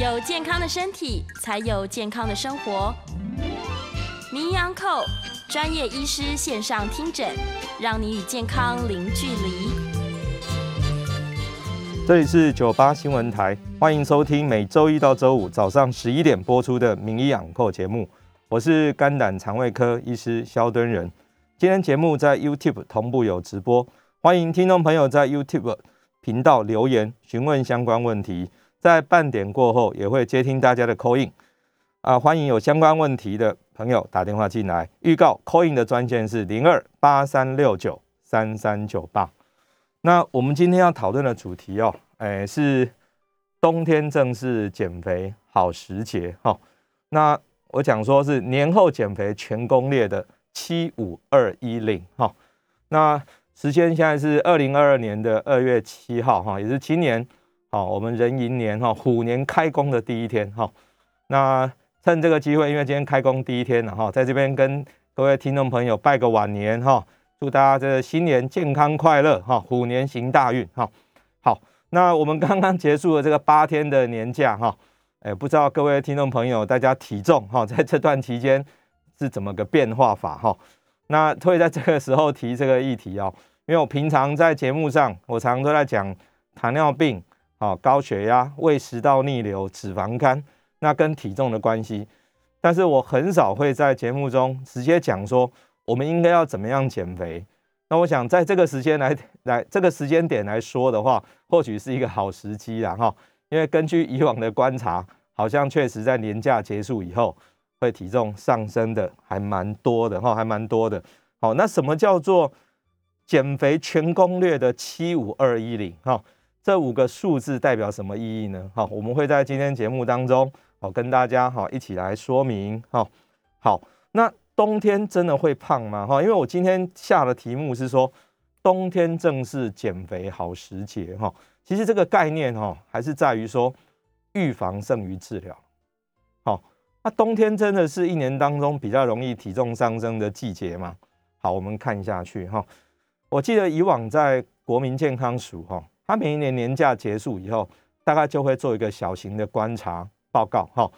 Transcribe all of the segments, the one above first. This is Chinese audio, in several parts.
有健康的身体，才有健康的生活。名医安扣专业医师线上听诊，让你与健康零距离。这里是九八新闻台，欢迎收听每周一到周五早上十一点播出的名医养扣节目。我是肝胆肠胃科医师肖敦仁。今天节目在 YouTube 同步有直播，欢迎听众朋友在 YouTube 频道留言询问相关问题。在半点过后也会接听大家的 call in 啊，欢迎有相关问题的朋友打电话进来。预告 call in 的专线是零二八三六九三三九八。那我们今天要讨论的主题哦，哎，是冬天正是减肥好时节哈。那我讲说是年后减肥全攻略的七五二一零哈。那时间现在是二零二二年的二月七号哈，也是今年。好，我们壬寅年哈虎年开工的第一天哈，那趁这个机会，因为今天开工第一天了哈，在这边跟各位听众朋友拜个晚年哈，祝大家这新年健康快乐哈，虎年行大运哈。好，那我们刚刚结束了这个八天的年假哈，哎，不知道各位听众朋友大家体重哈，在这段期间是怎么个变化法哈？那会在这个时候提这个议题哦，因为我平常在节目上，我常常都在讲糖尿病。好，高血压、胃食道逆流、脂肪肝，那跟体重的关系。但是我很少会在节目中直接讲说我们应该要怎么样减肥。那我想在这个时间来来这个时间点来说的话，或许是一个好时机啦哈。因为根据以往的观察，好像确实在年假结束以后，会体重上升的还蛮多的哈，还蛮多的。好，那什么叫做减肥全攻略的七五二一零哈？这五个数字代表什么意义呢？好，我们会在今天节目当中，好跟大家好一起来说明。好，好，那冬天真的会胖吗？哈，因为我今天下的题目是说，冬天正是减肥好时节。哈，其实这个概念哈，还是在于说预防胜于治疗。好，那冬天真的是一年当中比较容易体重上升的季节吗？好，我们看下去哈。我记得以往在国民健康署哈。他每一年年假结束以后，大概就会做一个小型的观察报告，哈，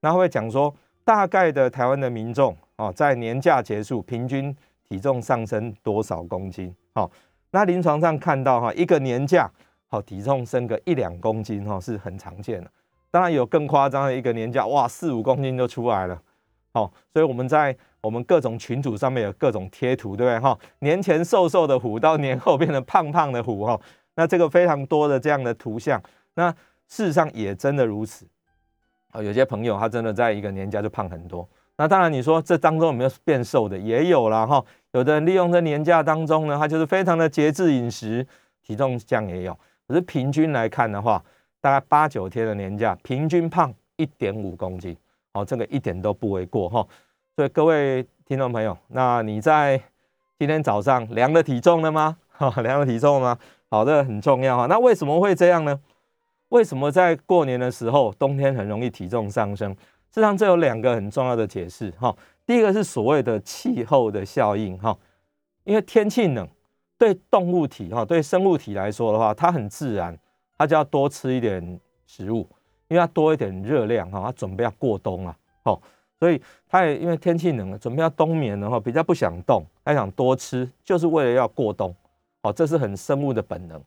然后会讲说大概的台湾的民众哦，在年假结束平均体重上升多少公斤，好，那临床上看到哈，一个年假好体重升个一两公斤哈是很常见的，当然有更夸张的一个年假，哇四五公斤就出来了，好，所以我们在我们各种群组上面有各种贴图，对不对哈？年前瘦瘦的虎到年后变成胖胖的虎哈。那这个非常多的这样的图像，那事实上也真的如此啊。有些朋友他真的在一个年假就胖很多。那当然你说这当中有没有变瘦的，也有了哈。有的人利用这年假当中呢，他就是非常的节制饮食，体重降也有。可是平均来看的话，大概八九天的年假，平均胖一点五公斤，哦，这个一点都不为过哈。所以各位听众朋友，那你在今天早上量了体重了吗？哈，量了体重了吗？好的，很重要哈。那为什么会这样呢？为什么在过年的时候，冬天很容易体重上升？实际上，这有两个很重要的解释哈。第一个是所谓的气候的效应哈，因为天气冷，对动物体哈，对生物体来说的话，它很自然，它就要多吃一点食物，因为它多一点热量哈，它准备要过冬啊，哦，所以它也因为天气冷，准备要冬眠的话，比较不想动，它想多吃，就是为了要过冬。哦，这是很生物的本能。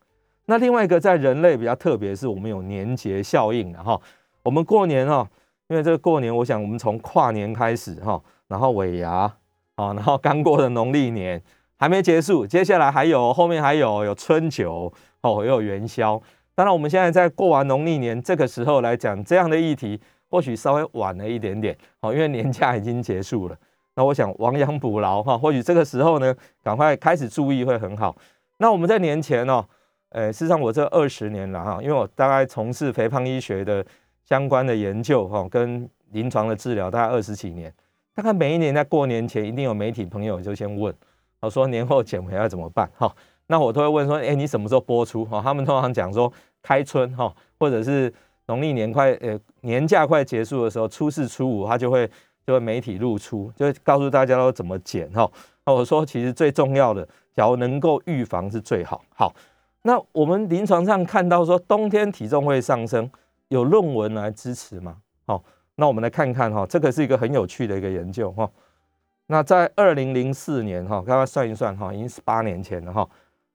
那另外一个在人类比较特别，是我们有年节效应的哈。我们过年哈，因为这个过年，我想我们从跨年开始哈，然后尾牙啊，然后刚过的农历年还没结束，接下来还有后面还有有春酒哦，又有元宵。当然，我们现在在过完农历年这个时候来讲这样的议题，或许稍微晚了一点点哦，因为年假已经结束了。那我想亡羊补牢哈，或许这个时候呢，赶快开始注意会很好。那我们在年前哦，呃，事实上我这二十年了哈，因为我大概从事肥胖医学的相关的研究哈，跟临床的治疗大概二十几年，大概每一年在过年前一定有媒体朋友就先问，我说年后减肥要怎么办哈？那我都会问说，哎，你什么时候播出哈？他们通常讲说开春哈，或者是农历年快呃年假快结束的时候，初四初五他就会就会媒体露出，就会告诉大家都怎么减哈。那我说其实最重要的。假如能够预防是最好。好，那我们临床上看到说冬天体重会上升，有论文来支持吗？好，那我们来看看哈，这个是一个很有趣的一个研究哈。那在二零零四年哈，刚刚算一算哈，已经是八年前了哈。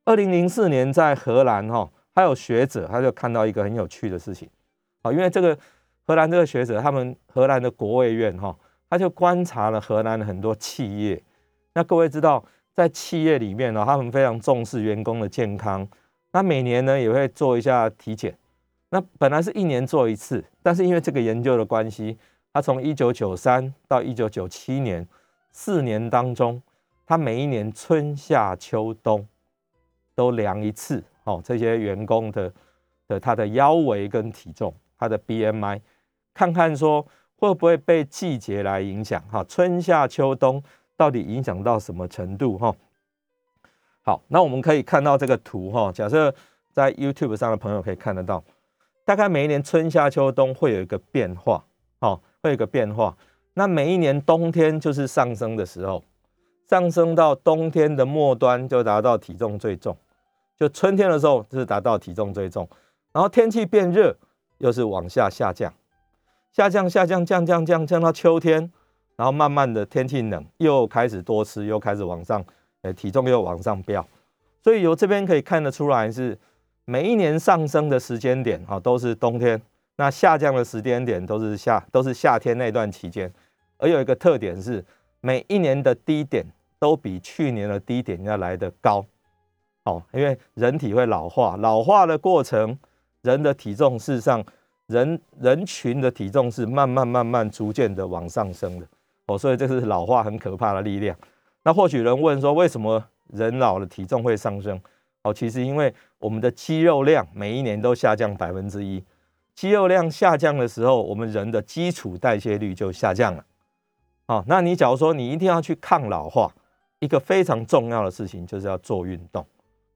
二零零四年在荷兰哈，还有学者他就看到一个很有趣的事情，好，因为这个荷兰这个学者，他们荷兰的国卫院哈，他就观察了荷兰的很多企业。那各位知道，在企业里面呢，他们非常重视员工的健康，那每年呢也会做一下体检。那本来是一年做一次，但是因为这个研究的关系，他从一九九三到一九九七年四年当中，他每一年春夏秋冬都量一次，哦，这些员工的的他的腰围跟体重，他的 BMI，看看说会不会被季节来影响，哈，春夏秋冬到底影响到什么程度，哈。好，那我们可以看到这个图，哈，假设在 YouTube 上的朋友可以看得到。大概每一年春夏秋冬会有一个变化，哦，会有一个变化。那每一年冬天就是上升的时候，上升到冬天的末端就达到体重最重，就春天的时候就是达到体重最重。然后天气变热，又是往下下降，下降下降降降降降到秋天，然后慢慢的天气冷，又开始多吃，又开始往上，呃，体重又往上飙。所以由这边可以看得出来是。每一年上升的时间点啊，都是冬天；那下降的时间点都是夏，都是夏天那段期间。而有一个特点是，每一年的低点都比去年的低点要来得高。哦，因为人体会老化，老化的过程，人的体重事实上，人人群的体重是慢慢慢慢逐渐的往上升的。哦，所以这是老化很可怕的力量。那或许人问说，为什么人老了体重会上升？哦，其实因为我们的肌肉量每一年都下降百分之一，肌肉量下降的时候，我们人的基础代谢率就下降了。哦，那你假如说你一定要去抗老化，一个非常重要的事情就是要做运动。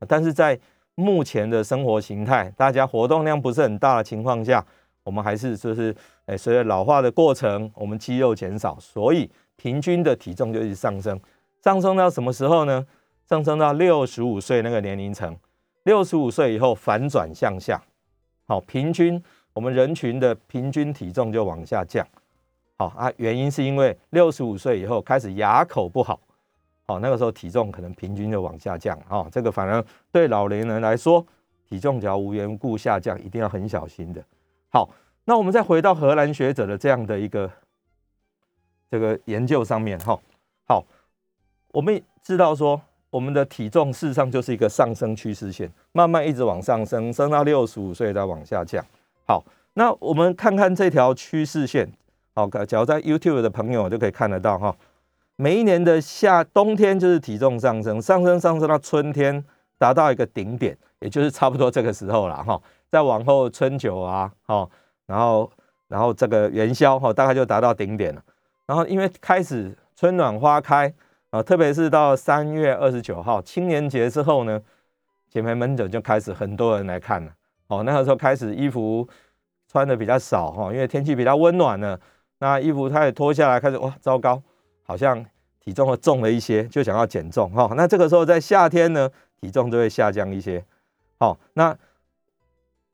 但是在目前的生活形态，大家活动量不是很大的情况下，我们还是就是诶，随着老化的过程，我们肌肉减少，所以平均的体重就一直上升。上升到什么时候呢？上升到六十五岁那个年龄层，六十五岁以后反转向下，好，平均我们人群的平均体重就往下降，好啊，原因是因为六十五岁以后开始牙口不好，好，那个时候体重可能平均就往下降，哦，这个反而对老年人来说，体重只要无缘故下降，一定要很小心的。好，那我们再回到荷兰学者的这样的一个这个研究上面，哈，好，我们知道说。我们的体重事实上就是一个上升趋势线，慢慢一直往上升，升到六十五岁再往下降。好，那我们看看这条趋势线。好，假如在 YouTube 的朋友就可以看得到哈，每一年的夏冬天就是体重上升，上升上升到春天达到一个顶点，也就是差不多这个时候了哈。再往后春酒啊，哈，然后然后这个元宵哈，大概就达到顶点了。然后因为开始春暖花开。啊，特别是到三月二十九号青年节之后呢，减肥门诊就开始很多人来看了。哦，那个时候开始衣服穿的比较少哈，因为天气比较温暖了，那衣服它也脱下来，开始哇，糟糕，好像体重会重了一些，就想要减重哈。那这个时候在夏天呢，体重就会下降一些。好，那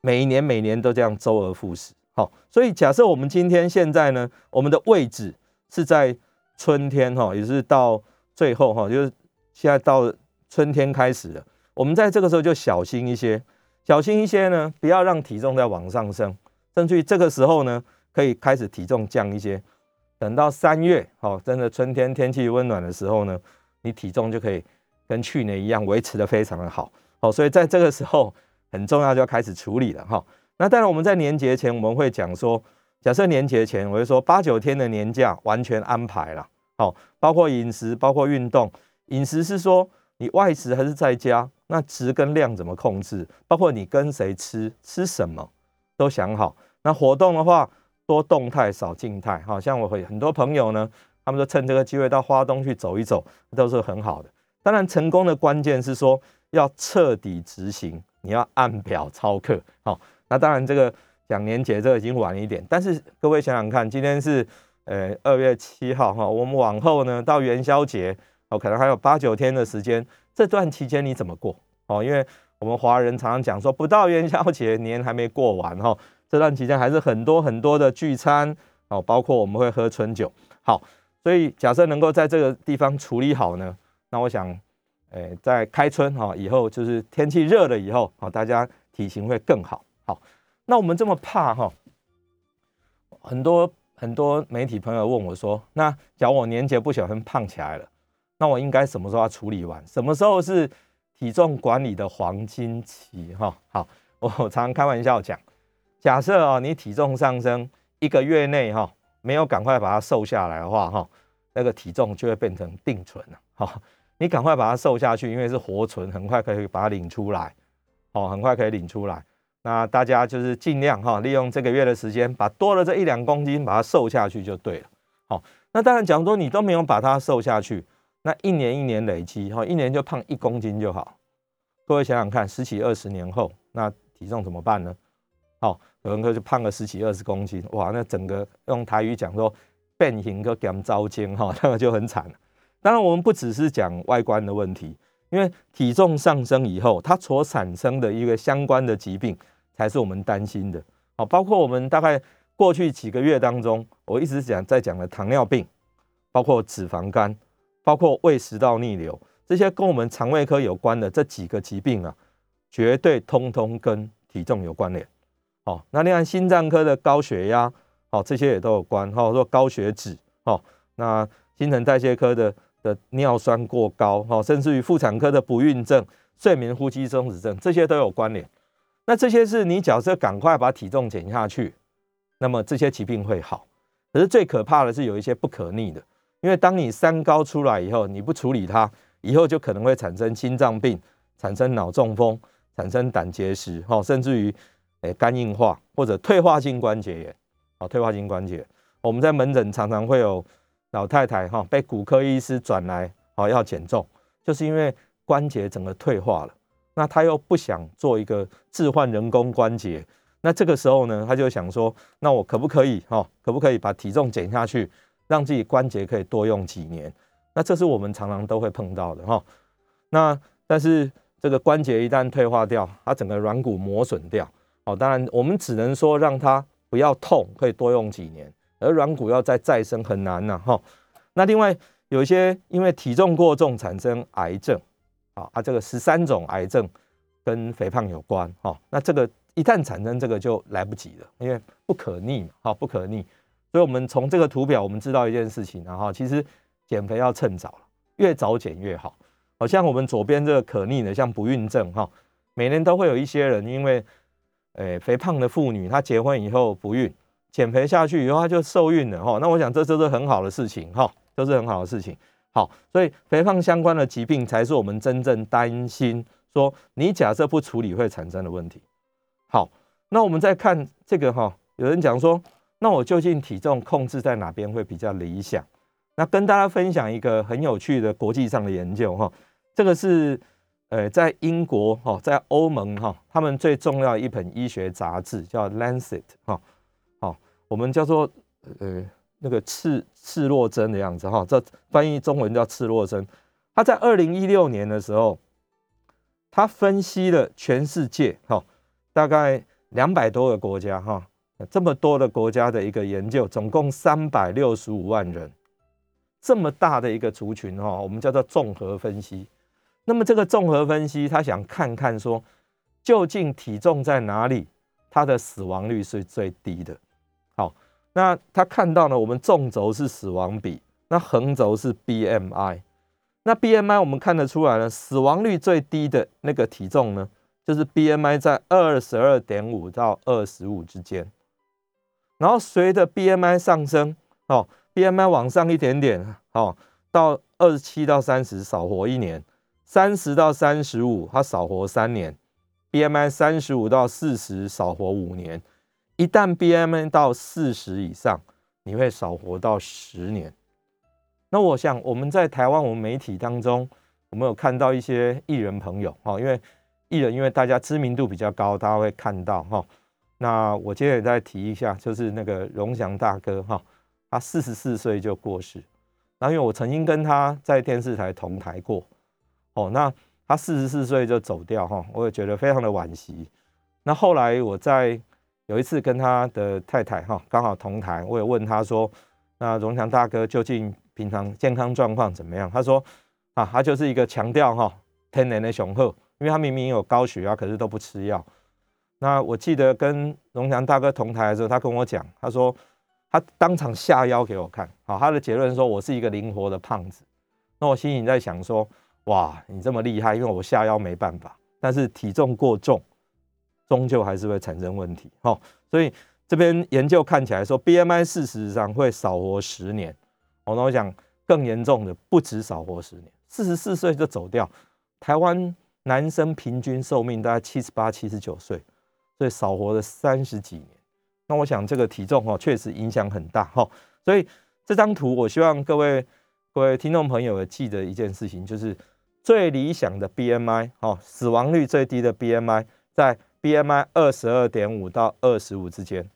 每一年每年都这样周而复始。好，所以假设我们今天现在呢，我们的位置是在春天哈，也是到。最后哈，就是现在到春天开始了，我们在这个时候就小心一些，小心一些呢，不要让体重再往上升，甚至于这个时候呢，可以开始体重降一些。等到三月，好，真的春天天气温暖的时候呢，你体重就可以跟去年一样维持的非常的好，好，所以在这个时候很重要就要开始处理了哈。那当然我们在年节前我们会讲说，假设年节前我会说八九天的年假完全安排了。好，包括饮食，包括运动。饮食是说你外食还是在家，那值跟量怎么控制？包括你跟谁吃，吃什么都想好。那活动的话，多动态少静态。好像我会很多朋友呢，他们说趁这个机会到花东去走一走，都是很好的。当然，成功的关键是说要彻底执行，你要按表操课。好，那当然这个讲年节这已经晚一点，但是各位想想看，今天是。呃，二月七号哈，我们往后呢到元宵节哦，可能还有八九天的时间。这段期间你怎么过哦？因为我们华人常常讲说，不到元宵节年还没过完哈，这段期间还是很多很多的聚餐哦，包括我们会喝春酒。好，所以假设能够在这个地方处理好呢，那我想，诶，在开春哈以后，就是天气热了以后，大家体型会更好。好，那我们这么怕哈，很多很多媒体朋友问我说，那假如我年节不小心胖起来了，那我应该什么时候要处理完？什么时候是体重管理的黄金期？哈，好，我常常开玩笑讲，假设啊，你体重上升一个月内哈，没有赶快把它瘦下来的话哈，那个体重就会变成定存了。哈，你赶快把它瘦下去，因为是活存，很快可以把它领出来，哦，很快可以领出来。那大家就是尽量哈，利用这个月的时间，把多了这一两公斤把它瘦下去就对了。好，那当然，假如说你都没有把它瘦下去，那一年一年累积哈，一年就胖一公斤就好。各位想想看，十几二十年后，那体重怎么办呢？好，有人就胖个十几二十公斤，哇，那整个用台语讲说变形个减糟精哈，那个就很惨。当然，我们不只是讲外观的问题，因为体重上升以后，它所产生的一个相关的疾病。才是我们担心的，好，包括我们大概过去几个月当中，我一直讲在讲的糖尿病，包括脂肪肝，包括胃食道逆流，这些跟我们肠胃科有关的这几个疾病啊，绝对通通跟体重有关联。好，那另外心脏科的高血压，好，这些也都有关。哈，说高血脂，好，那新陈代谢科的的尿酸过高，哈，甚至于妇产科的不孕症、睡眠呼吸中止症，这些都有关联。那这些是你假设赶快把体重减下去，那么这些疾病会好。可是最可怕的是有一些不可逆的，因为当你三高出来以后，你不处理它，以后就可能会产生心脏病、产生脑中风、产生胆结石，哈，甚至于诶肝硬化或者退化性关节炎，啊，退化性关节。我们在门诊常常会有老太太哈被骨科医师转来，好要减重，就是因为关节整个退化了。那他又不想做一个置换人工关节，那这个时候呢，他就想说，那我可不可以哈，可不可以把体重减下去，让自己关节可以多用几年？那这是我们常常都会碰到的哈。那但是这个关节一旦退化掉，它整个软骨磨损掉，哦，当然我们只能说让它不要痛，可以多用几年，而软骨要再再生很难呐哈。那另外有一些因为体重过重产生癌症。啊，啊，这个十三种癌症跟肥胖有关，哈，那这个一旦产生这个就来不及了，因为不可逆嘛，哈，不可逆，所以我们从这个图表我们知道一件事情，然后其实减肥要趁早，越早减越好。好像我们左边这个可逆的，像不孕症，哈，每年都会有一些人因为，诶，肥胖的妇女她结婚以后不孕，减肥下去以后他就受孕了，哈，那我想这都是很好的事情，哈，都是很好的事情。好，所以肥胖相关的疾病才是我们真正担心。说你假设不处理会产生的问题。好，那我们再看这个哈，有人讲说，那我究竟体重控制在哪边会比较理想？那跟大家分享一个很有趣的国际上的研究哈，这个是呃在英国哈，在欧盟哈，他们最重要的一本医学杂志叫《Lancet》哈，我们叫做呃。那个赤赤裸针的样子哈，这翻译中文叫赤裸针。他在二零一六年的时候，他分析了全世界哈，大概两百多个国家哈，这么多的国家的一个研究，总共三百六十五万人，这么大的一个族群哈，我们叫做综合分析。那么这个综合分析，他想看看说，究竟体重在哪里，它的死亡率是最低的。那他看到呢，我们纵轴是死亡比，那横轴是 BMI。那 BMI 我们看得出来呢，死亡率最低的那个体重呢，就是 BMI 在二十二点五到二十五之间。然后随着 BMI 上升，哦，BMI 往上一点点，哦，到二十七到三十少活一年，三十到三十五它少活三年，BMI 三十五到四十少活五年。一旦 BMI 到四十以上，你会少活到十年。那我想我们在台湾，我们媒体当中，我们有看到一些艺人朋友哈，因为艺人因为大家知名度比较高，大家会看到哈。那我今天也再提一下，就是那个荣祥大哥哈，他四十四岁就过世。那因为我曾经跟他在电视台同台过，哦，那他四十四岁就走掉哈，我也觉得非常的惋惜。那后来我在有一次跟他的太太哈刚好同台，我也问他说，那荣强大哥究竟平常健康状况怎么样？他说啊，他就是一个强调哈天然的雄厚，因为他明明有高血压，可是都不吃药。那我记得跟荣强大哥同台的时候，他跟我讲，他说他当场下腰给我看，好，他的结论说我是一个灵活的胖子。那我心里在想说，哇，你这么厉害，因为我下腰没办法，但是体重过重，终究还是会产生问题。好，所以这边研究看起来说，BMI 事实上会少活十年。我那我想更严重的不止少活十年，四十四岁就走掉。台湾男生平均寿命大概七十八、七十九岁。所以少活了三十几年，那我想这个体重哦确实影响很大哈。所以这张图我希望各位各位听众朋友记得一件事情，就是最理想的 BMI 哈，死亡率最低的 BMI 在 BMI 二十二点五到二十五之间。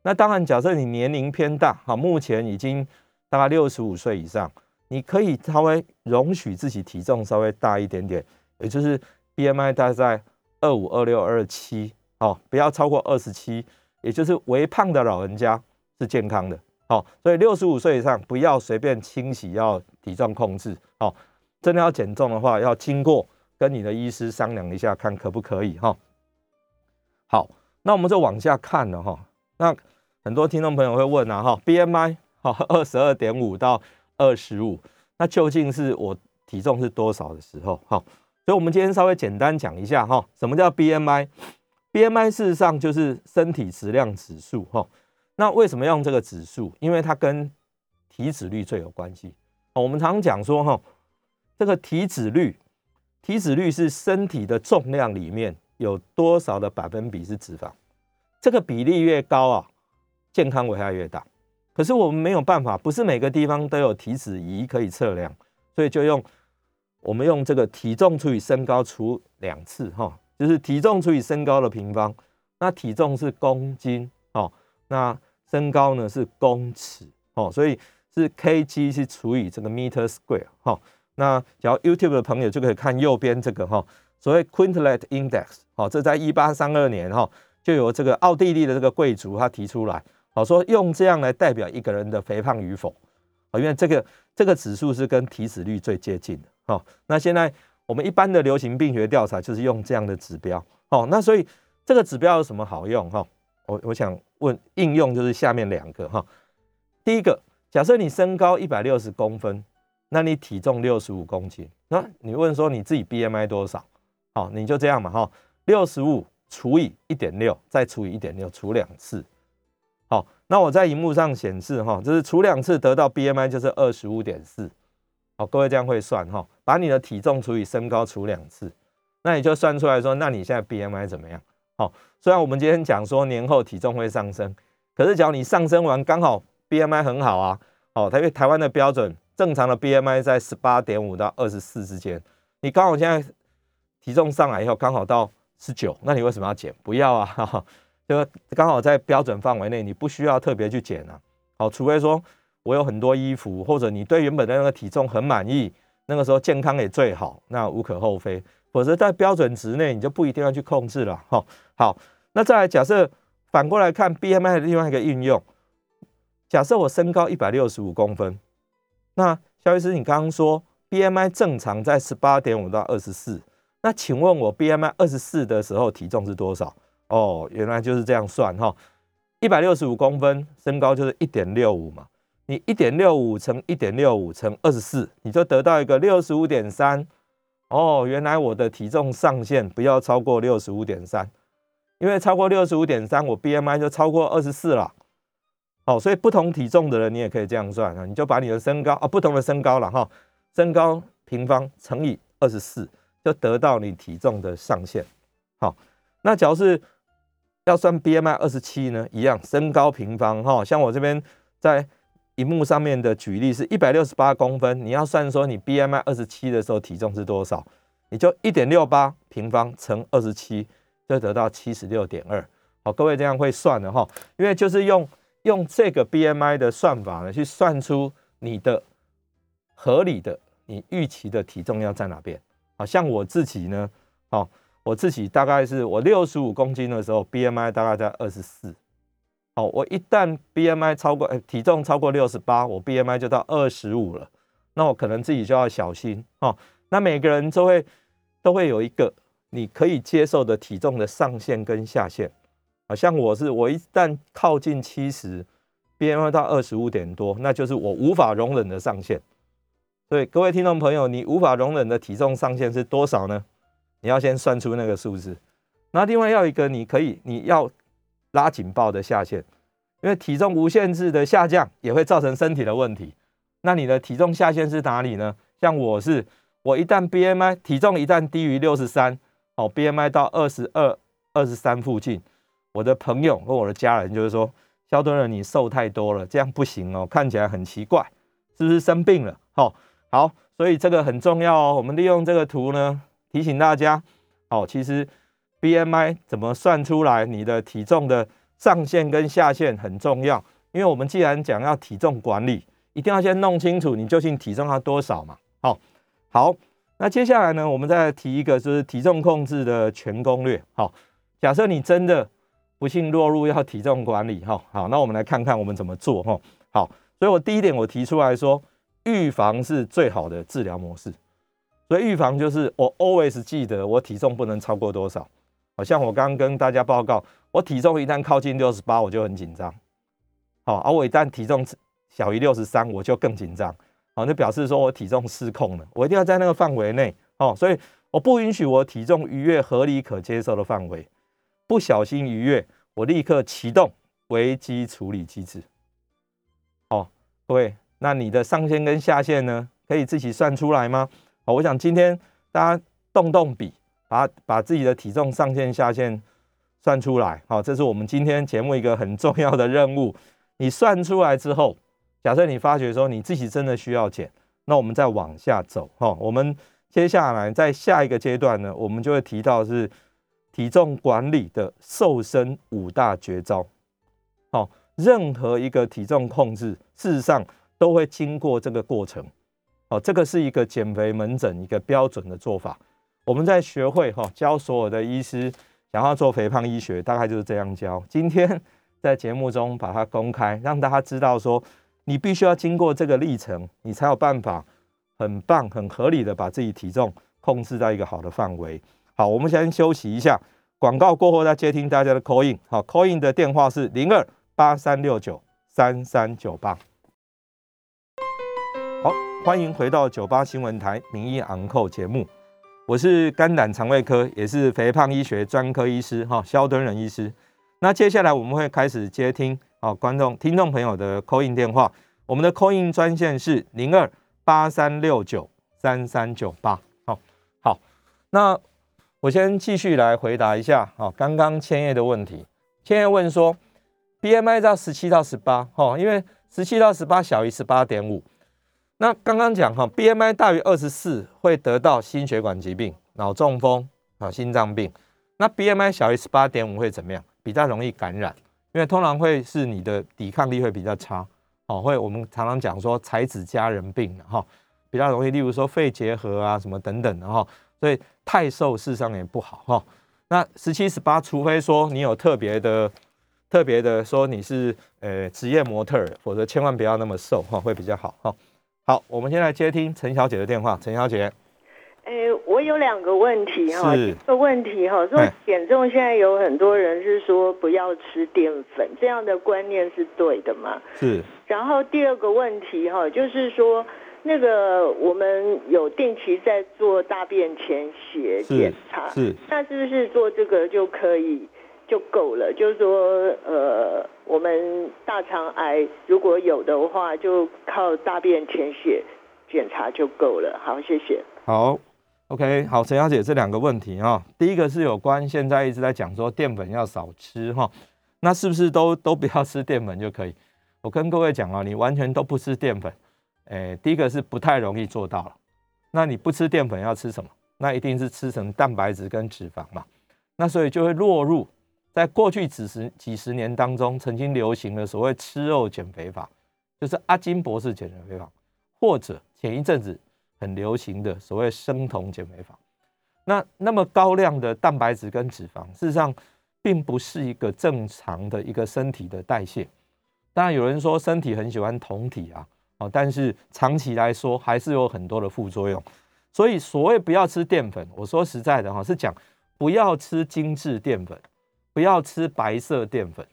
那当然，假设你年龄偏大哈，目前已经大概六十五岁以上，你可以稍微容许自己体重稍微大一点点，也就是 BMI 大概在二五、二六、二七。哦，不要超过二十七，也就是微胖的老人家是健康的。好，所以六十五岁以上不要随便清洗，要体重控制。好，真的要减重的话，要经过跟你的医师商量一下，看可不可以。哈，好，那我们就往下看了哈。那很多听众朋友会问啊，哈，BMI 好二十二点五到二十五，那究竟是我体重是多少的时候？好，所以我们今天稍微简单讲一下哈，什么叫 BMI？B M I 事实上就是身体质量指数哈，那为什么用这个指数？因为它跟体脂率最有关系。我们常讲说哈，这个体脂率，体脂率是身体的重量里面有多少的百分比是脂肪，这个比例越高啊，健康危害越大。可是我们没有办法，不是每个地方都有体脂仪可以测量，所以就用我们用这个体重除以身高除两次哈。就是体重除以身高的平方，那体重是公斤哦，那身高呢是公尺哦，所以是 kg 是除以这个 meter square 哈。那只要 YouTube 的朋友就可以看右边这个哈，所谓 Quintlet Index 哦，这在一八三二年哈就有这个奥地利的这个贵族他提出来，好说用这样来代表一个人的肥胖与否啊，因为这个这个指数是跟体脂率最接近的哈。那现在。我们一般的流行病学调查就是用这样的指标，哦，那所以这个指标有什么好用哈？我我想问应用就是下面两个哈。第一个，假设你身高一百六十公分，那你体重六十五公斤，那你问说你自己 BMI 多少？好，你就这样嘛哈，六十五除以一点六，再除以一点六，除两次。好，那我在荧幕上显示哈，就是除两次得到 BMI 就是二十五点四。好，各位这样会算哈，把你的体重除以身高除两次，那你就算出来说，那你现在 BMI 怎么样？好，虽然我们今天讲说年后体重会上升，可是只要你上升完刚好 BMI 很好啊，哦，因为台湾的标准正常的 BMI 在十八点五到二十四之间，你刚好现在体重上来以后刚好到十九，那你为什么要减？不要啊，哈 哈就刚好在标准范围内，你不需要特别去减啊。好，除非说。我有很多衣服，或者你对原本的那个体重很满意，那个时候健康也最好，那无可厚非。否则在标准值内，你就不一定要去控制了。哈，好，那再来假设反过来看 BMI 的另外一个运用，假设我身高一百六十五公分，那肖医师，你刚刚说 BMI 正常在十八点五到二十四，那请问我 BMI 二十四的时候体重是多少？哦，原来就是这样算哈，一百六十五公分身高就是一点六五嘛。你一点六五乘一点六五乘二十四，你就得到一个六十五点三。哦，原来我的体重上限不要超过六十五点三，因为超过六十五点三，我 BMI 就超过二十四了。哦，所以不同体重的人，你也可以这样算啊，你就把你的身高啊，不同的身高了哈，身高平方乘以二十四，就得到你体重的上限。好，那假如是要算 BMI 二十七呢，一样，身高平方哈，像我这边在。荧幕上面的举例是一百六十八公分，你要算说你 BMI 二十七的时候体重是多少，你就一点六八平方乘二十七，就得到七十六点二。好，各位这样会算的哈，因为就是用用这个 BMI 的算法呢，去算出你的合理的、你预期的体重要在哪边。好像我自己呢，好，我自己大概是我六十五公斤的时候，BMI 大概在二十四。好，我一旦 BMI 超过，体重超过六十八，我 BMI 就到二十五了。那我可能自己就要小心哦。那每个人都会都会有一个你可以接受的体重的上限跟下限。啊，像我是，我一旦靠近七十，BMI 到二十五点多，那就是我无法容忍的上限。所以各位听众朋友，你无法容忍的体重上限是多少呢？你要先算出那个数字。那另外要一个你可以你要拉警报的下限，因为体重无限制的下降也会造成身体的问题。那你的体重下限是哪里呢？像我是，我一旦 BMI 体重一旦低于六十三，哦，BMI 到二十二、二十三附近，我的朋友和我的家人就是说，肖敦仁你瘦太多了，这样不行哦，看起来很奇怪，是不是生病了？哦，好，所以这个很重要哦。我们利用这个图呢，提醒大家，哦，其实 BMI 怎么算出来你的体重的上限跟下限很重要，因为我们既然讲要体重管理。一定要先弄清楚你究竟体重要多少嘛？好，好，那接下来呢，我们再提一个就是体重控制的全攻略。好，假设你真的不幸落入要体重管理，哈，好，那我们来看看我们怎么做，哈。好，所以我第一点我提出来说，预防是最好的治疗模式。所以预防就是我 always 记得我体重不能超过多少。好像我刚刚跟大家报告，我体重一旦靠近六十八，我就很紧张。好，而我一旦体重小于六十三，我就更紧张，好，那表示说我体重失控了，我一定要在那个范围内，哦，所以我不允许我体重逾越合理可接受的范围，不小心逾越，我立刻启动危机处理机制，哦，各位，那你的上限跟下限呢，可以自己算出来吗？好，我想今天大家动动笔，把把自己的体重上限下限算出来，好，这是我们今天节目一个很重要的任务，你算出来之后。假设你发觉说你自己真的需要减，那我们再往下走哈。我们接下来在下一个阶段呢，我们就会提到是体重管理的瘦身五大绝招。好，任何一个体重控制，事实上都会经过这个过程。好，这个是一个减肥门诊一个标准的做法。我们在学会哈教所有的医师想要做肥胖医学，大概就是这样教。今天在节目中把它公开，让大家知道说。你必须要经过这个历程，你才有办法很棒、很合理的把自己体重控制在一个好的范围。好，我们先休息一下，广告过后再接听大家的 call in。好，call in 的电话是零二八三六九三三九八。欢迎回到九八新闻台名医昂扣节目，我是肝胆肠胃科，也是肥胖医学专科医师哈肖敦仁医师。那接下来我们会开始接听。好，观众、听众朋友的 call in 电话，我们的 call in 专线是零二八三六九三三九八。好，好，那我先继续来回答一下。好，刚刚千叶的问题，千叶问说，BMI 到十七到十八，哈，因为十七到十八小于十八点五。那刚刚讲哈，BMI 大于二十四会得到心血管疾病、脑中风啊、心脏病。那 BMI 小于十八点五会怎么样？比较容易感染。因为通常会是你的抵抗力会比较差，哦，会我们常常讲说才子佳人病哈，比较容易，例如说肺结核啊什么等等的哈，所以太瘦事实上也不好哈。那十七十八，除非说你有特别的、特别的说你是呃职业模特，否则千万不要那么瘦哈，会比较好哈。好，我们先来接听陈小姐的电话，陈小姐。哎，我有两个问题哈。一个问题哈，说减重现在有很多人是说不要吃淀粉，这样的观念是对的吗？是。然后第二个问题哈，就是说那个我们有定期在做大便潜血检查，是。那是不是做这个就可以就够了？就是说呃，我们大肠癌如果有的话，就靠大便潜血检查就够了。好，谢谢。好。OK，好，陈小姐，这两个问题哈，第一个是有关现在一直在讲说淀粉要少吃哈，那是不是都都不要吃淀粉就可以？我跟各位讲啊，你完全都不吃淀粉，诶，第一个是不太容易做到了。那你不吃淀粉要吃什么？那一定是吃成蛋白质跟脂肪嘛。那所以就会落入在过去几十几十年当中曾经流行的所谓吃肉减肥法，就是阿金博士减肥法，或者前一阵子。很流行的所谓生酮减肥法，那那么高量的蛋白质跟脂肪，事实上并不是一个正常的一个身体的代谢。当然有人说身体很喜欢酮体啊，哦，但是长期来说还是有很多的副作用。所以所谓不要吃淀粉，我说实在的哈，是讲不要吃精致淀粉，不要吃白色淀粉。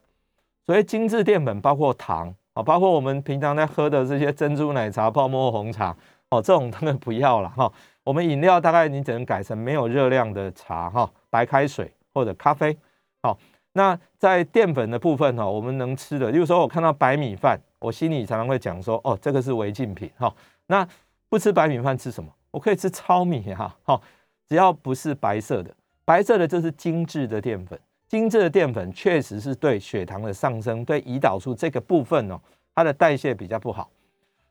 所谓精致淀粉包括糖啊，包括我们平常在喝的这些珍珠奶茶、泡沫红茶哦，这种当然不要了哈。我们饮料大概你只能改成没有热量的茶哈，白开水或者咖啡。好，那在淀粉的部分哈，我们能吃的，例如说我看到白米饭，我心里常常会讲说，哦，这个是违禁品哈。那不吃白米饭吃什么？我可以吃糙米哈，好，只要不是白色的，白色的就是精致的淀粉。精致的淀粉确实是对血糖的上升、对胰岛素这个部分哦，它的代谢比较不好。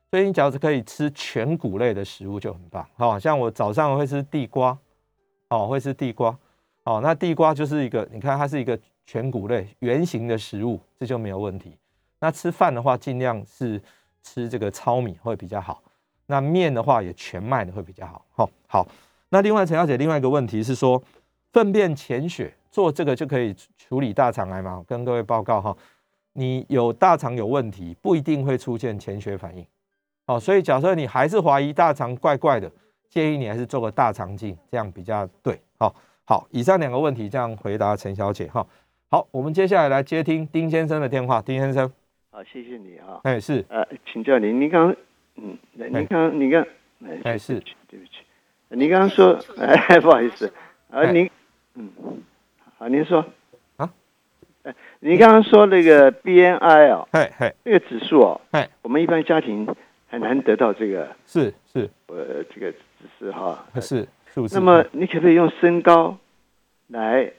所以你只要是可以吃全谷类的食物就很棒，好，像我早上会吃地瓜，哦，会吃地瓜，哦，那地瓜就是一个，你看它是一个全谷类圆形的食物，这就没有问题。那吃饭的话，尽量是吃这个糙米会比较好。那面的话也全麦的会比较好，好，好。那另外陈小姐另外一个问题是说，粪便潜血做这个就可以处理大肠癌嘛？跟各位报告哈，你有大肠有问题，不一定会出现潜血反应，哦，所以假设你还是怀疑大肠怪怪的，建议你还是做个大肠镜，这样比较对，好，好。以上两个问题这样回答陈小姐哈，好，我们接下来来接听丁先生的电话，丁先生，好，谢谢你啊，哎是，呃，请教您，您刚。嗯，您刚你刚，哎是，对不起，您刚刚说，哎不好意思，啊您，嗯，好您说，啊，哎你刚刚说那个 BNI 哦，嘿嘿，那个指数哦，哎，我们一般家庭很难得到这个，是是，呃这个指示哈，是数字。那么你可不可以用身高来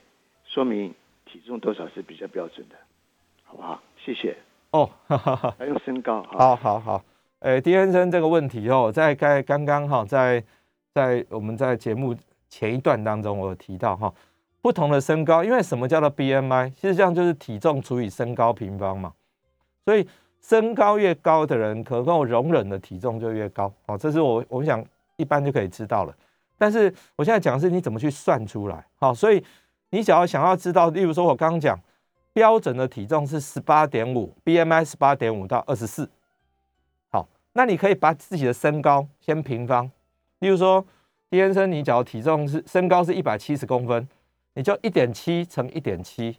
说明体重多少是比较标准的，好不好？谢谢。哦，哈哈哈，还用身高，好好好。诶，狄先生这个问题哦，在该刚刚哈，在在我们在节目前一段当中，我有提到哈，不同的身高，因为什么叫做 BMI？其实这样就是体重除以身高平方嘛。所以身高越高的人，可能容忍的体重就越高。哦，这是我我想一般就可以知道了。但是我现在讲的是你怎么去算出来。好，所以你只要想要知道，例如说我刚刚讲标准的体重是十八点五，BMI 十八点五到二十四。好那你可以把自己的身高先平方，例如说，狄先生，你只要体重是身高是一百七十公分，你就一点七乘一点七，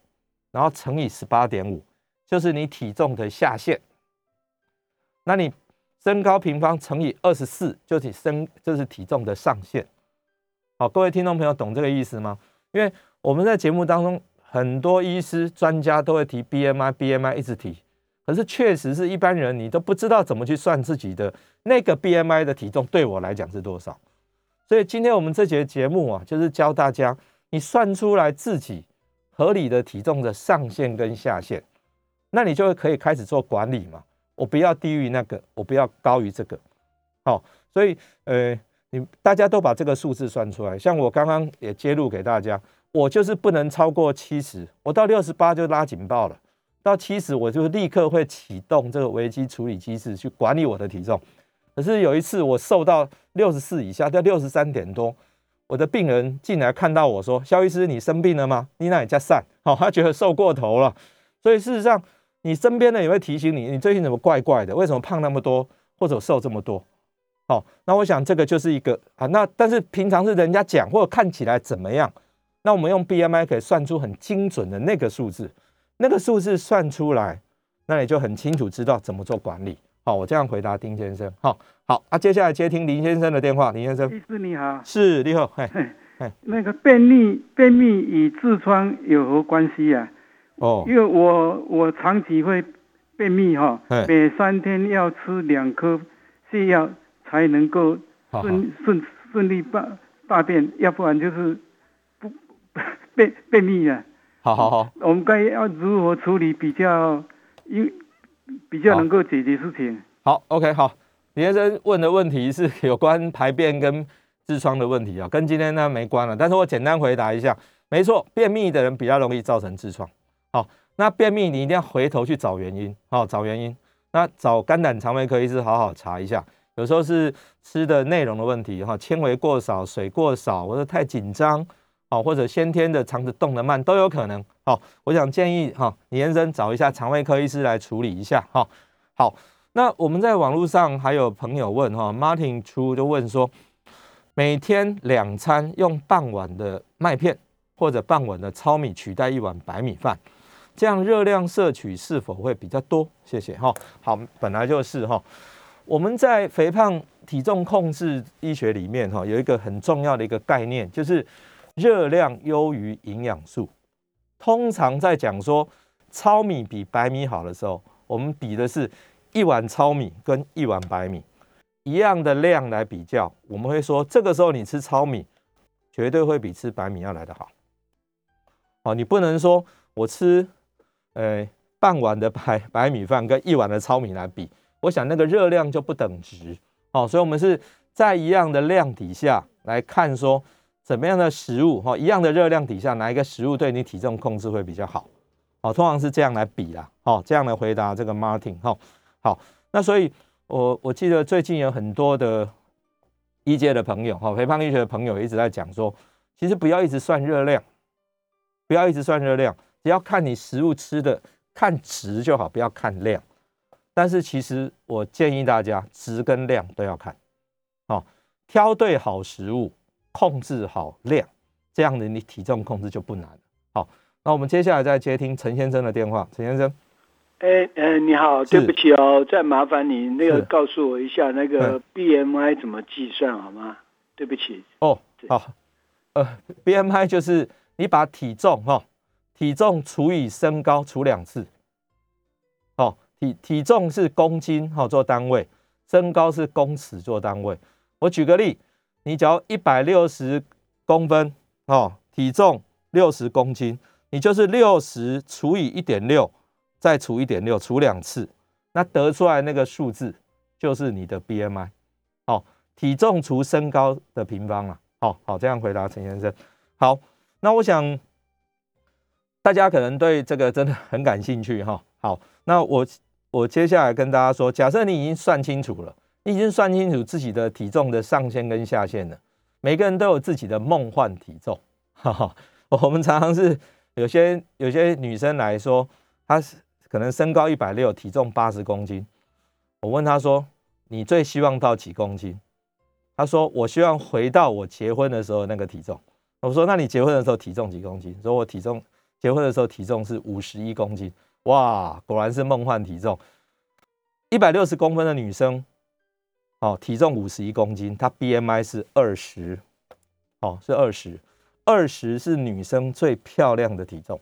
然后乘以十八点五，就是你体重的下限。那你身高平方乘以二十四，就是身就是体重的上限。好，各位听众朋友懂这个意思吗？因为我们在节目当中，很多医师专家都会提 BMI，BMI 一直提。可是确实是一般人，你都不知道怎么去算自己的那个 BMI 的体重，对我来讲是多少。所以今天我们这节节目啊，就是教大家，你算出来自己合理的体重的上限跟下限，那你就可以开始做管理嘛。我不要低于那个，我不要高于这个。好，所以呃，你大家都把这个数字算出来。像我刚刚也揭露给大家，我就是不能超过七十，我到六十八就拉警报了。到七十，我就立刻会启动这个危机处理机制去管理我的体重。可是有一次，我瘦到六十四以下，到六十三点多，我的病人进来看到我说：“肖医师，你生病了吗？你那里加散？”好，他觉得瘦过头了。所以事实上，你身边的也会提醒你：“你最近怎么怪怪的？为什么胖那么多，或者瘦这么多？”好，那我想这个就是一个啊。那但是平常是人家讲或者看起来怎么样？那我们用 BMI 可以算出很精准的那个数字。那个数字算出来，那你就很清楚知道怎么做管理。好，我这样回答丁先生。好，好，啊，接下来接听林先生的电话。林先生，医师你好，是你好，嘿，嘿，那个便秘，便秘与痔疮有何关系啊？哦，因为我我长期会便秘哈，每三天要吃两颗泻药才能够顺顺顺利大大便，要不然就是不 便便秘啊。好好好，我们该要如何处理比较，因比较能够解决事情。好，OK，好，李先生问的问题是 有关排便跟痔疮的问题啊，跟今天呢没关了。但是我简单回答一下，没错，便秘的人比较容易造成痔疮。好，那便秘你一定要回头去找原因，好，找原因。那找肝胆肠胃科医师好好查一下，有时候是吃的内容的问题哈，纤维过少、水过少，或者太紧张，好，或者先天的肠子动得慢都有可能。好，我想建议哈，李先生找一下肠胃科医师来处理一下哈。好，那我们在网络上还有朋友问哈，Martin 出就问说，每天两餐用半碗的麦片或者半碗的糙米取代一碗白米饭，这样热量摄取是否会比较多？谢谢哈。好，本来就是哈。我们在肥胖体重控制医学里面，哈，有一个很重要的一个概念，就是热量优于营养素。通常在讲说糙米比白米好的时候，我们比的是一碗糙米跟一碗白米一样的量来比较，我们会说这个时候你吃糙米绝对会比吃白米要来得好。哦，你不能说我吃呃半碗的白白米饭跟一碗的糙米来比。我想那个热量就不等值，哦，所以我们是在一样的量底下来看说怎么样的食物，哈，一样的热量底下哪一个食物对你体重控制会比较好，哦，通常是这样来比啦，哦，这样来回答这个 Martin，哈，好，那所以我我记得最近有很多的医界的朋友，哈，肥胖医学的朋友一直在讲说，其实不要一直算热量，不要一直算热量，只要看你食物吃的看值就好，不要看量。但是其实我建议大家值跟量都要看，哦，挑对好食物，控制好量，这样的你体重控制就不难了。好，那我们接下来再接听陈先生的电话。陈先生，哎，呃，你好，对不起哦，再麻烦你那个告诉我一下那个 BMI 怎么计算好吗？对不起。哦，好，呃，BMI 就是你把体重哈，体重除以身高除两次。体体重是公斤哈做单位，身高是公尺做单位。我举个例，你只要一百六十公分哦，体重六十公斤，你就是六十除以一点六，再除一点六，除两次，那得出来那个数字就是你的 BMI。好，体重除身高的平方啊。好好，这样回答陈先生。好，那我想大家可能对这个真的很感兴趣哈。好，那我。我接下来跟大家说，假设你已经算清楚了，你已经算清楚自己的体重的上限跟下限了。每个人都有自己的梦幻体重，哈哈。我们常常是有些有些女生来说，她是可能身高一百六，体重八十公斤。我问她说：“你最希望到几公斤？”她说：“我希望回到我结婚的时候那个体重。”我说：“那你结婚的时候体重几公斤？”说：“我体重结婚的时候体重是五十一公斤。”哇，果然是梦幻体重，一百六十公分的女生，哦，体重五十一公斤，她 BMI 是二十，哦，是二十，二十是女生最漂亮的体重。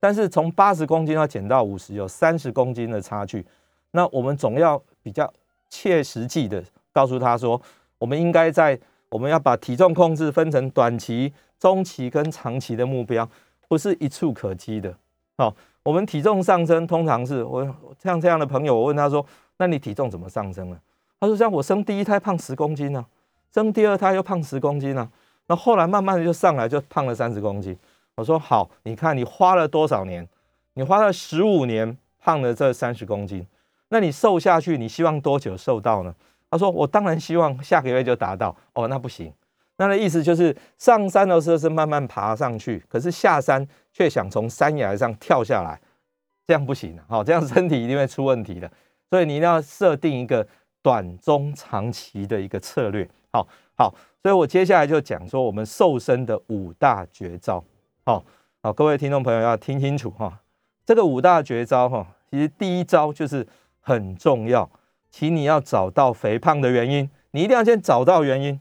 但是从八十公斤要减到五十，有三十公斤的差距。那我们总要比较切实际的告诉她说，我们应该在我们要把体重控制分成短期、中期跟长期的目标，不是一触可及的，好。我们体重上升，通常是我像这样的朋友，我问他说：“那你体重怎么上升了？”他说：“像我生第一胎胖十公斤呢，生第二胎又胖十公斤呢，那后来慢慢的就上来，就胖了三十公斤。”我说：“好，你看你花了多少年？你花了十五年胖了这三十公斤，那你瘦下去，你希望多久瘦到呢？”他说：“我当然希望下个月就达到。”哦，那不行。那的意思就是上山的时候是慢慢爬上去，可是下山却想从山崖上跳下来，这样不行的，好，这样身体一定会出问题的。所以你一定要设定一个短中长期的一个策略，好好。所以我接下来就讲说我们瘦身的五大绝招，好好，各位听众朋友要听清楚哈，这个五大绝招哈，其实第一招就是很重要，请你要找到肥胖的原因，你一定要先找到原因。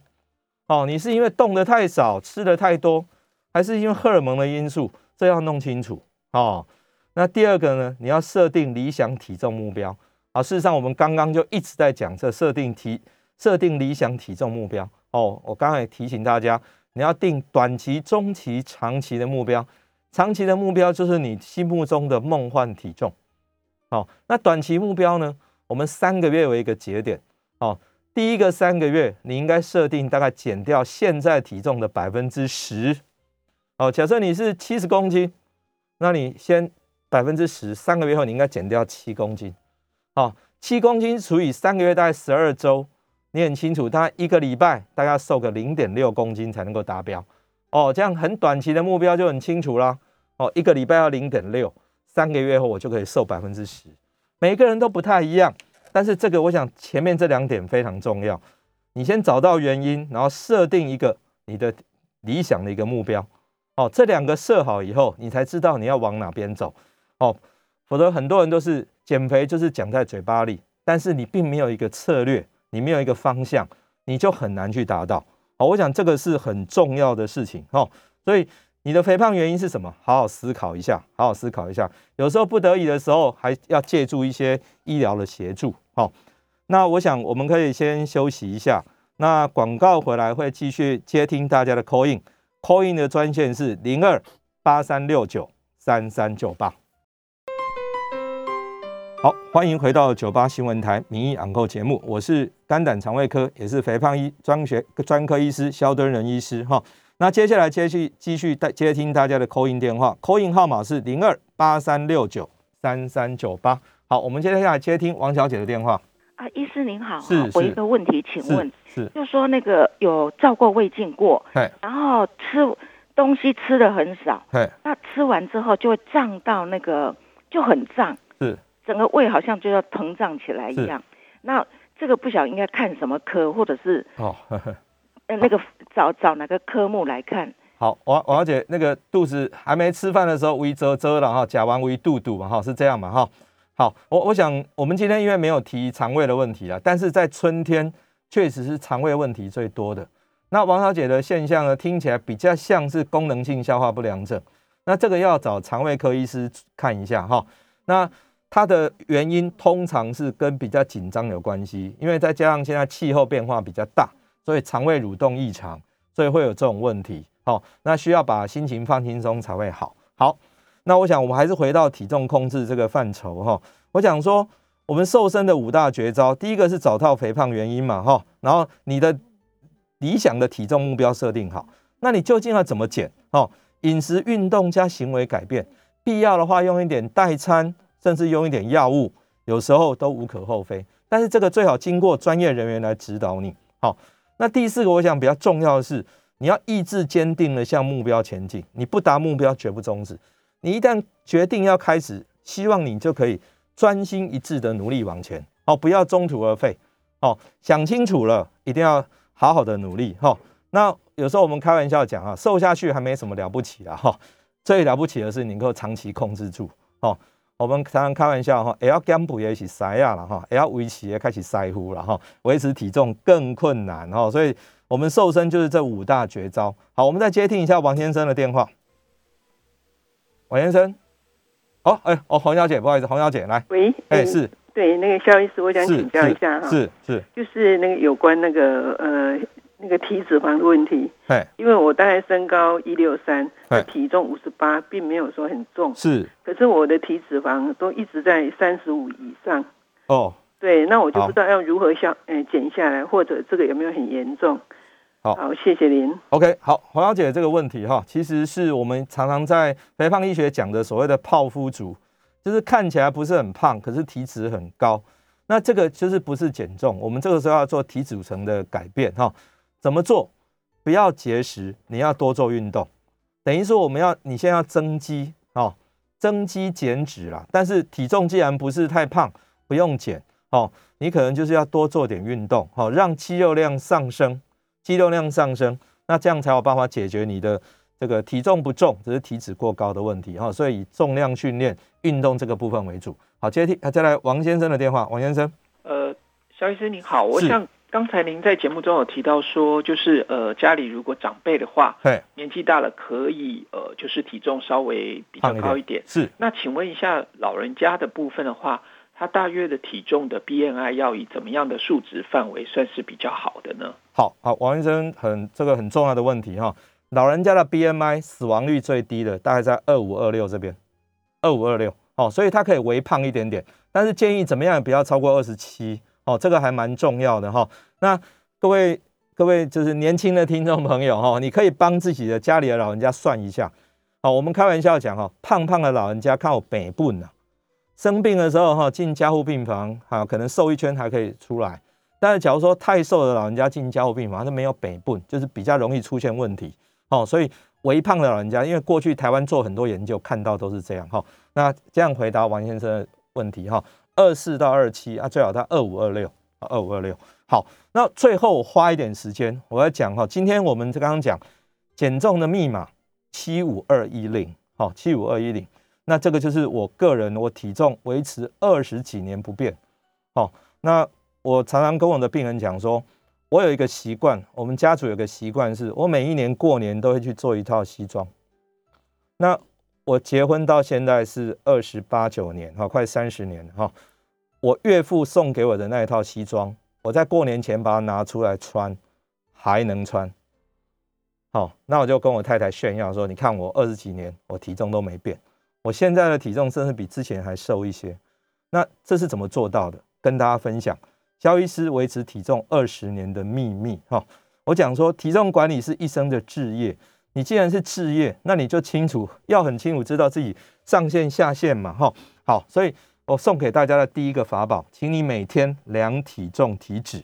哦，你是因为动的太少，吃的太多，还是因为荷尔蒙的因素？这要弄清楚哦。那第二个呢？你要设定理想体重目标。啊，事实上我们刚刚就一直在讲这设定体设定理想体重目标。哦，我刚才提醒大家，你要定短期、中期、长期的目标。长期的目标就是你心目中的梦幻体重。哦，那短期目标呢？我们三个月为一个节点。哦。第一个三个月，你应该设定大概减掉现在体重的百分之十。哦，假设你是七十公斤，那你先百分之十，三个月后你应该减掉七公斤。哦，七公斤除以三个月大概十二周，你很清楚，他一个礼拜大概瘦个零点六公斤才能够达标。哦，这样很短期的目标就很清楚啦。哦，一个礼拜要零点六，三个月后我就可以瘦百分之十。每个人都不太一样，但是这个我想前面这两点非常重要。你先找到原因，然后设定一个你的理想的一个目标。哦，这两个设好以后，你才知道你要往哪边走。哦，否则很多人都是减肥就是讲在嘴巴里，但是你并没有一个策略，你没有一个方向，你就很难去达到。好，我想这个是很重要的事情。哦，所以你的肥胖原因是什么？好好思考一下，好好思考一下。有时候不得已的时候，还要借助一些医疗的协助。好。那我想我们可以先休息一下，那广告回来会继续接听大家的 call in，call in 的专线是零二八三六九三三九八。好，欢迎回到九八新闻台民意昂扣节目，我是肝胆肠胃科也是肥胖医专学专科医师肖敦仁医师哈。那接下来继续继续带接听大家的 call in 电话，call in 号码是零二八三六九三三九八。好，我们接下来接听王小姐的电话。啊，医师您好，是我一个问题，请问，是就说那个有照过胃镜过，然后吃东西吃的很少，那吃完之后就会胀到那个就很胀，是整个胃好像就要膨胀起来一样。那这个不晓应该看什么科，或者是哦，呃，那个找找哪个科目来看？好，王王小姐，那个肚子还没吃饭的时候胃遮遮了哈，甲完胃肚肚嘛哈，是这样嘛哈。好，我我想我们今天因为没有提肠胃的问题啊，但是在春天确实是肠胃问题最多的。那王小姐的现象呢，听起来比较像是功能性消化不良症，那这个要找肠胃科医师看一下哈。那它的原因通常是跟比较紧张有关系，因为再加上现在气候变化比较大，所以肠胃蠕动异常，所以会有这种问题。好，那需要把心情放轻松才会好。好。那我想，我们还是回到体重控制这个范畴哈。我想说，我们瘦身的五大绝招，第一个是找到肥胖原因嘛哈。然后你的理想的体重目标设定好，那你究竟要怎么减哦？饮食、运动加行为改变，必要的话用一点代餐，甚至用一点药物，有时候都无可厚非。但是这个最好经过专业人员来指导你。好，那第四个我想比较重要的是，你要意志坚定的向目标前进，你不达目标绝不终止。你一旦决定要开始，希望你就可以专心一致的努力往前哦，不要中途而废哦。想清楚了，一定要好好的努力哈。那有时候我们开玩笑讲啊，瘦下去还没什么了不起的哈，最了不起的是能够长期控制住哦。我们常常开玩笑哈，也要减肥也是塞呀了哈，也要维持也开始塞乎了哈，维持体重更困难哈。所以，我们瘦身就是这五大绝招。好，我们再接听一下王先生的电话。王先生，哦，哎，哦，黄小姐，不好意思，黄小姐来，喂，哎，是，对，那个肖医师，我想请教一下哈，是是，就是那个有关那个呃那个体脂肪的问题，哎，因为我大概身高一六三，体重五十八，并没有说很重，是，可是我的体脂肪都一直在三十五以上，哦，对，那我就不知道要如何消，呃，减下来，或者这个有没有很严重？好，谢谢您。OK，好，黄小姐这个问题哈，其实是我们常常在肥胖医学讲的所谓的泡芙族，就是看起来不是很胖，可是体脂很高。那这个就是不是减重，我们这个时候要做体组成的改变哈。怎么做？不要节食，你要多做运动。等于说我们要你现在要增肌哦，增肌减脂啦。但是体重既然不是太胖，不用减哦，你可能就是要多做点运动，好让肌肉量上升。肌肉量上升，那这样才有办法解决你的这个体重不重，只是体脂过高的问题哈。所以以重量训练、运动这个部分为主。好，接听，再来王先生的电话。王先生，呃，肖医生您好，我想刚才您在节目中有提到说，就是呃家里如果长辈的话，对，年纪大了可以呃就是体重稍微比较高一点。是，那请问一下老人家的部分的话。他大约的体重的 BMI 要以怎么样的数值范围算是比较好的呢？好好，王医生很这个很重要的问题哈。老人家的 BMI 死亡率最低的大概在二五二六这边，二五二六哦，所以他可以微胖一点点，但是建议怎么样不要超过二十七哦，这个还蛮重要的哈。那各位各位就是年轻的听众朋友哈，你可以帮自己的家里的老人家算一下。好，我们开玩笑讲哈，胖胖的老人家靠北部呢。生病的时候哈，进加护病房哈，可能瘦一圈还可以出来。但是假如说太瘦的老人家进加护病房，他没有北部，就是比较容易出现问题。哦，所以微胖的老人家，因为过去台湾做很多研究，看到都是这样。哈，那这样回答王先生的问题。哈，二四到二七啊，最好到二五二六，二五二六。好，那最后花一点时间，我要讲哈，今天我们刚刚讲减重的密码七五二一零。好，七五二一零。那这个就是我个人，我体重维持二十几年不变。好，那我常常跟我的病人讲说，我有一个习惯，我们家族有个习惯，是我每一年过年都会去做一套西装。那我结婚到现在是二十八九年，哈，快三十年哈。我岳父送给我的那一套西装，我在过年前把它拿出来穿，还能穿。好，那我就跟我太太炫耀说，你看我二十几年，我体重都没变。我现在的体重甚至比之前还瘦一些，那这是怎么做到的？跟大家分享，肖医师维持体重二十年的秘密。哈，我讲说体重管理是一生的志业。你既然是志业，那你就清楚，要很清楚知道自己上限下限嘛。哈，好，所以我送给大家的第一个法宝，请你每天量体重体脂，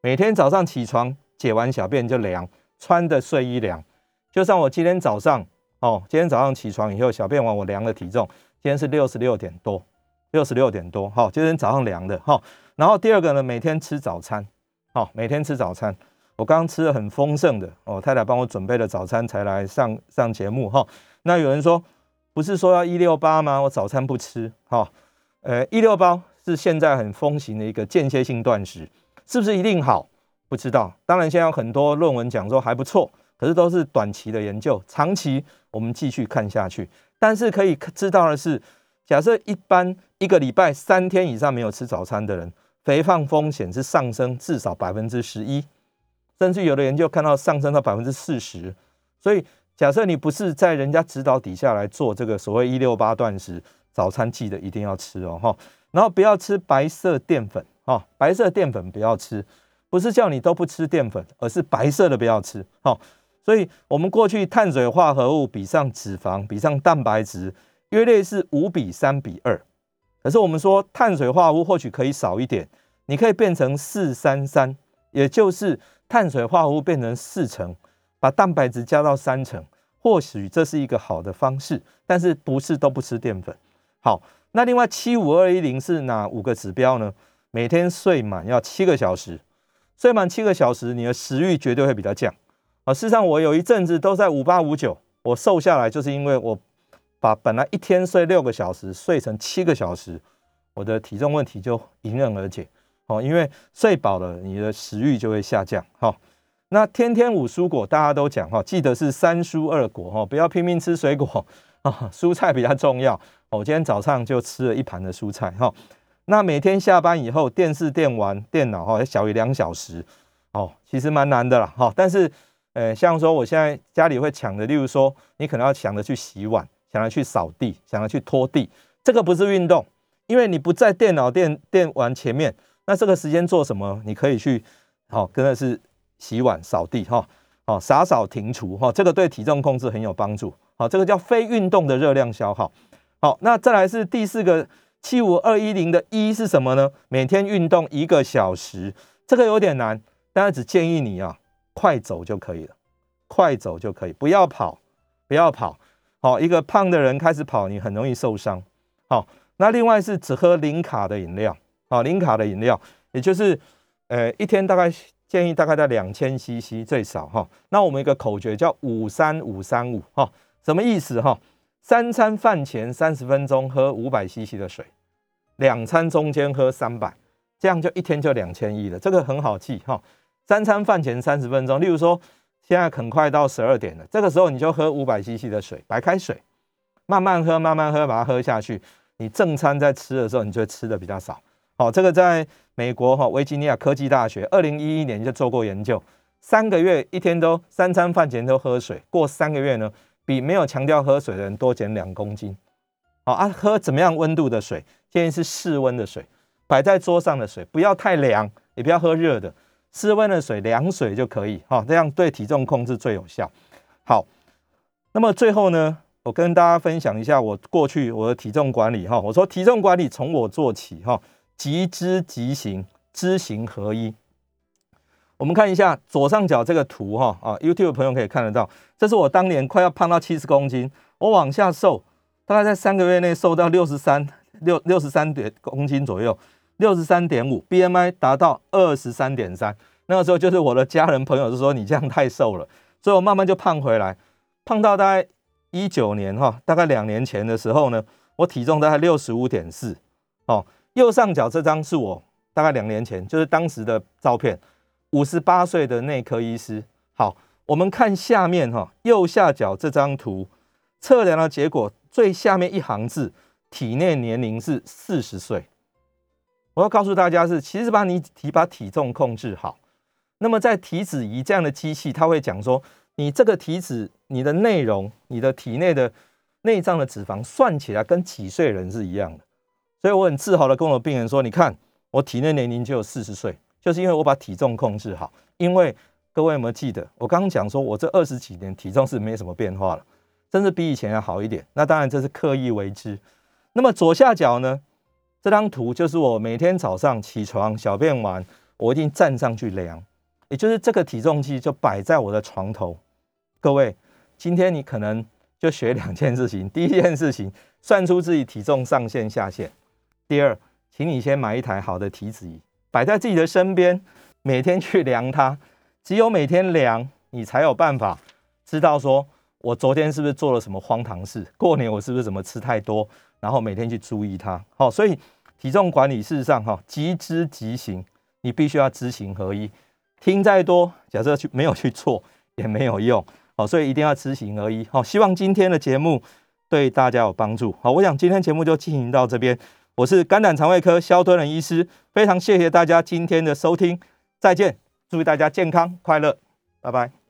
每天早上起床解完小便就量，穿的睡衣量，就像我今天早上。哦，今天早上起床以后，小便完我量了体重，今天是六十六点多，六十六点多。好，今天早上量的。好，然后第二个呢，每天吃早餐。好，每天吃早餐。我刚刚吃的很丰盛的，我太太帮我准备了早餐才来上上节目。哈，那有人说，不是说要一六八吗？我早餐不吃。哈，呃，一六八是现在很风行的一个间歇性断食，是不是一定好？不知道。当然，现在有很多论文讲说还不错。可是都是短期的研究，长期我们继续看下去。但是可以知道的是，假设一般一个礼拜三天以上没有吃早餐的人，肥胖风险是上升至少百分之十一，甚至有的研究看到上升到百分之四十。所以假设你不是在人家指导底下来做这个所谓一六八断食，早餐记得一定要吃哦哈，然后不要吃白色淀粉哈，白色淀粉不要吃，不是叫你都不吃淀粉，而是白色的不要吃哈。所以，我们过去碳水化合物比上脂肪比上蛋白质，约略是五比三比二。可是我们说，碳水化合物或许可以少一点，你可以变成四三三，也就是碳水化合物变成四成，把蛋白质加到三成，或许这是一个好的方式。但是不是都不吃淀粉？好，那另外七五二一零是哪五个指标呢？每天睡满要七个小时，睡满七个小时，你的食欲绝对会比较降。啊，事实上我有一阵子都在五八五九，我瘦下来就是因为我把本来一天睡六个小时睡成七个小时，我的体重问题就迎刃而解。哦，因为睡饱了，你的食欲就会下降。哈，那天天五蔬果大家都讲哈，记得是三蔬二果哈，不要拼命吃水果啊，蔬菜比较重要。我今天早上就吃了一盘的蔬菜哈。那每天下班以后，电视、电玩、电脑哈，小于两小时，哦，其实蛮难的啦哈，但是。呃，像说我现在家里会抢的，例如说，你可能要抢着去洗碗，想着去扫地，想着去拖地，这个不是运动，因为你不在电脑、电电玩前面，那这个时间做什么？你可以去，好，真的是洗碗、扫地，哈，好，洒扫庭除，哈，这个对体重控制很有帮助，好，这个叫非运动的热量消耗，好，那再来是第四个七五二一零的一是什么呢？每天运动一个小时，这个有点难，但是只建议你啊。快走就可以了，快走就可以，不要跑，不要跑。好，一个胖的人开始跑，你很容易受伤。好，那另外是只喝零卡的饮料，好，零卡的饮料，也就是呃一天大概建议大概在两千 CC 最少哈。那我们一个口诀叫五三五三五哈，什么意思哈？三餐饭前三十分钟喝五百 CC 的水，两餐中间喝三百，这样就一天就两千一了，这个很好记哈。三餐饭前三十分钟，例如说现在很快到十二点了，这个时候你就喝五百 CC 的水，白开水，慢慢喝，慢慢喝，把它喝下去。你正餐在吃的时候，你就会吃的比较少。好，这个在美国哈维吉尼亚科技大学二零一一年就做过研究，三个月一天都三餐饭前都喝水，过三个月呢，比没有强调喝水的人多减两公斤。好啊，喝怎么样温度的水？建议是室温的水，摆在桌上的水，不要太凉，也不要喝热的。室温的水，凉水就可以哈，这样对体重控制最有效。好，那么最后呢，我跟大家分享一下我过去我的体重管理哈。我说体重管理从我做起哈，即知即行，知行合一。我们看一下左上角这个图哈啊，YouTube 朋友可以看得到，这是我当年快要胖到七十公斤，我往下瘦，大概在三个月内瘦到六十三六六十三点公斤左右，六十三点五，BMI 达到二十三点三，那个时候就是我的家人朋友就说你这样太瘦了，所以我慢慢就胖回来，胖到大概一九年哈，大概两年前的时候呢，我体重大概六十五点四，哦，右上角这张是我大概两年前，就是当时的照片。五十八岁的内科医师，好，我们看下面哈，右下角这张图，测量的结果最下面一行字，体内年龄是四十岁。我要告诉大家是，其实把你体把体重控制好，那么在体脂仪这样的机器，它会讲说，你这个体脂，你的内容，你的体内的内脏的脂肪算起来跟几岁人是一样的，所以我很自豪的跟我病人说，你看我体内年龄就有四十岁。就是因为我把体重控制好，因为各位有没有记得我刚刚讲说，我这二十几年体重是没什么变化了，甚至比以前要好一点。那当然这是刻意为之。那么左下角呢，这张图就是我每天早上起床小便完，我一定站上去量，也就是这个体重计就摆在我的床头。各位，今天你可能就学两件事情：第一件事情，算出自己体重上限下限；第二，请你先买一台好的体脂仪。摆在自己的身边，每天去量它。只有每天量，你才有办法知道说，我昨天是不是做了什么荒唐事？过年我是不是怎么吃太多？然后每天去注意它。好，所以体重管理事实上哈，即知即行，你必须要知行合一。听再多，假设去没有去做也没有用。好，所以一定要知行合一。好，希望今天的节目对大家有帮助。好，我想今天节目就进行到这边。我是肝胆肠胃科肖敦仁医师，非常谢谢大家今天的收听，再见，祝大家健康快乐，拜拜。